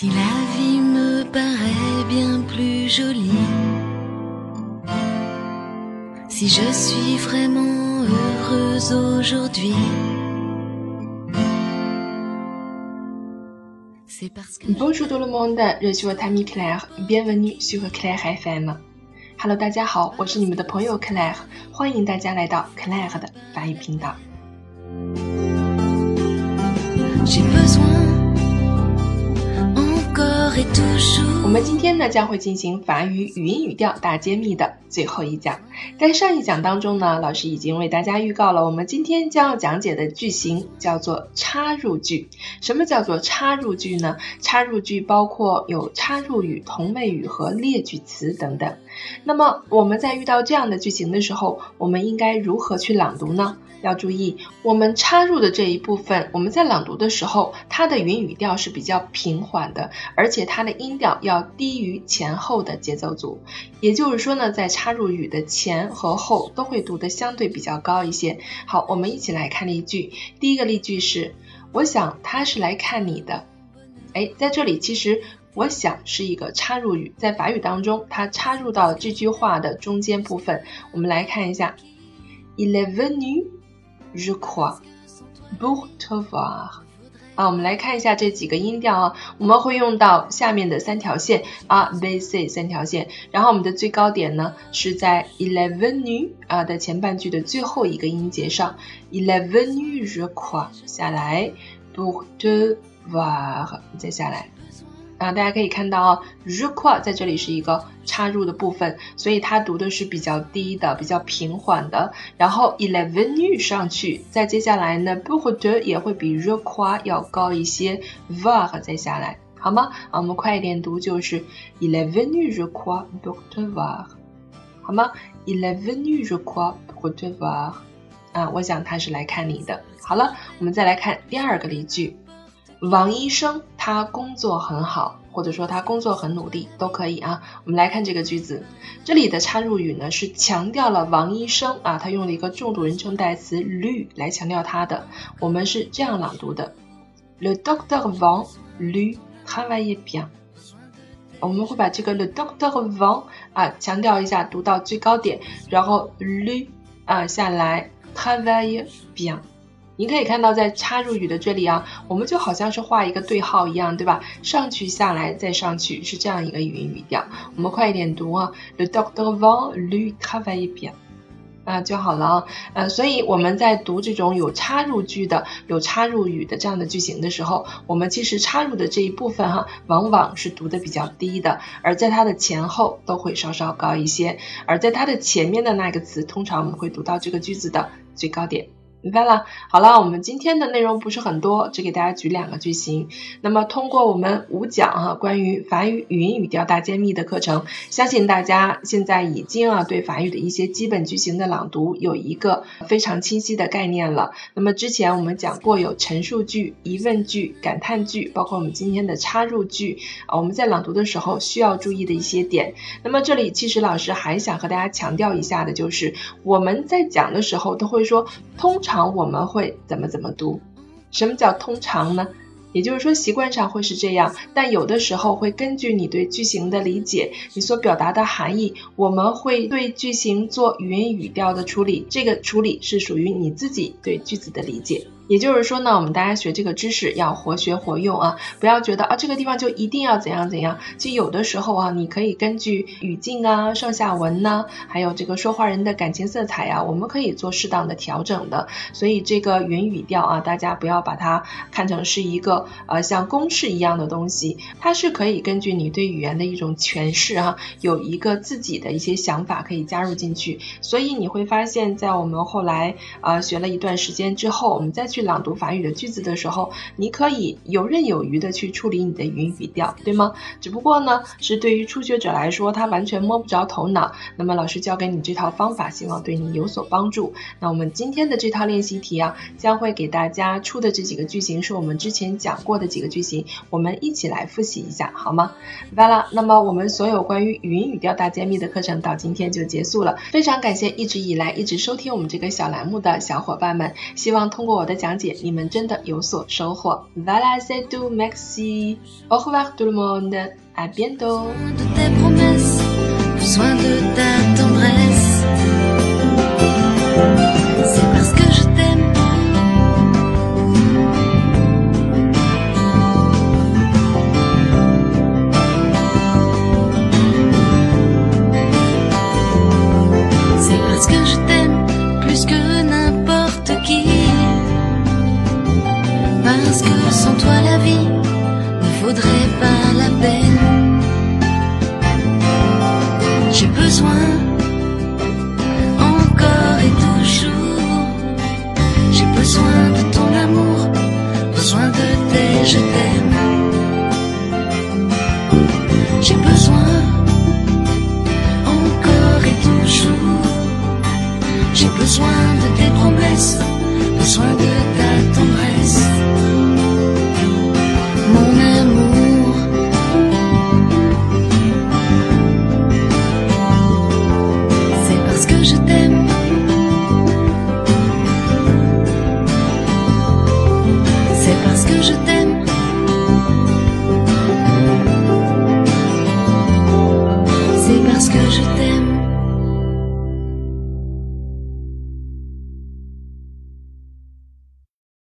Si la vie me paraît bien plus jolie, si je suis vraiment heureuse aujourd'hui, c'est parce que Bonjour tout le monde, je suis votre amie Claire, bienvenue sur Claire FM. Hello，大家好，我是你们的朋友 Claire，欢迎大家来到 Claire 的法语频道。 j'ai besoin encore et toujours. 我们今天呢将会进行法语语音语调大揭秘的最后一讲。在上一讲当中呢，老师已经为大家预告了，我们今天将要讲解的句型叫做插入句。什么叫做插入句呢？插入句包括有插入语、同位语和列举词等等。那么我们在遇到这样的句型的时候，我们应该如何去朗读呢？要注意，我们插入的这一部分，我们在朗读的时候，它的语音语调是比较平缓的，而且它的音调要低于前后的节奏组。也就是说呢，在插入语的前和后都会读得相对比较高一些。好，我们一起来看例句。第一个例句是：我想他是来看你的。哎，在这里其实。我想是一个插入语，在法语当中，它插入到这句话的中间部分。我们来看一下，Il est venu, je crois, pour te voir。啊，我们来看一下这几个音调啊，我们会用到下面的三条线啊，B、C 三条线。然后我们的最高点呢是在 eleven u 啊的前半句的最后一个音节上，eleven u je crois 下来，pour te voir 再下来。啊，大家可以看到啊 j u crois 在这里是一个插入的部分，所以它读的是比较低的、比较平缓的。然后 il est venu 上去，再接下来呢 b o u de 也会比 je crois 要高一些，voir 再下来，好吗？啊，我们快一点读就是 il est venu je crois pour te voir，好吗？il est venu je crois pour te voir，啊，我想他是来看你的。好了，我们再来看第二个例句。王医生他工作很好，或者说他工作很努力都可以啊。我们来看这个句子，这里的插入语呢是强调了王医生啊，他用了一个重读人称代词 lui 来强调他的。我们是这样朗读的：Le docteur Wang lui travaille bien。我们会把这个 le docteur Wang 啊强调一下，读到最高点，然后 lui 啊下来 travaille bien。你可以看到，在插入语的这里啊，我们就好像是画一个对号一样，对吧？上去下来再上去，是这样一个语音语调。我们快一点读啊，Le docteur Wang lui travaille bien，啊就好了啊。呃，所以我们在读这种有插入句的、有插入语的这样的句型的时候，我们其实插入的这一部分哈，往往是读的比较低的，而在它的前后都会稍稍高一些。而在它的前面的那个词，通常我们会读到这个句子的最高点。明白了，好了，我们今天的内容不是很多，只给大家举两个句型。那么通过我们五讲哈关于法语语音语调大揭秘的课程，相信大家现在已经啊对法语的一些基本句型的朗读有一个非常清晰的概念了。那么之前我们讲过有陈述句、疑问句、感叹句，包括我们今天的插入句啊，我们在朗读的时候需要注意的一些点。那么这里其实老师还想和大家强调一下的就是，我们在讲的时候都会说通常。常我们会怎么怎么读？什么叫通常呢？也就是说习惯上会是这样，但有的时候会根据你对句型的理解，你所表达的含义，我们会对句型做语音语调的处理。这个处理是属于你自己对句子的理解。也就是说呢，我们大家学这个知识要活学活用啊，不要觉得啊这个地方就一定要怎样怎样。其实有的时候啊，你可以根据语境啊、上下文呢，还有这个说话人的感情色彩呀，我们可以做适当的调整的。所以这个语音语调啊，大家不要把它看成是一个呃像公式一样的东西，它是可以根据你对语言的一种诠释哈，有一个自己的一些想法可以加入进去。所以你会发现在我们后来啊学了一段时间之后，我们再去。朗读法语的句子的时候，你可以游刃有余的去处理你的语音语调，对吗？只不过呢，是对于初学者来说，他完全摸不着头脑。那么老师教给你这套方法，希望对你有所帮助。那我们今天的这套练习题啊，将会给大家出的这几个句型，是我们之前讲过的几个句型，我们一起来复习一下，好吗？完了，那么我们所有关于语音语调大揭秘的课程到今天就结束了。非常感谢一直以来一直收听我们这个小栏目的小伙伴们，希望通过我的讲。讲解，你们真的有所收获。Voilà c'est tout, merci. Au revoir tout le monde. À bientôt. de tes promesses, besoin de ta tendresse. C'est parce que Sans toi la vie ne vaudrait pas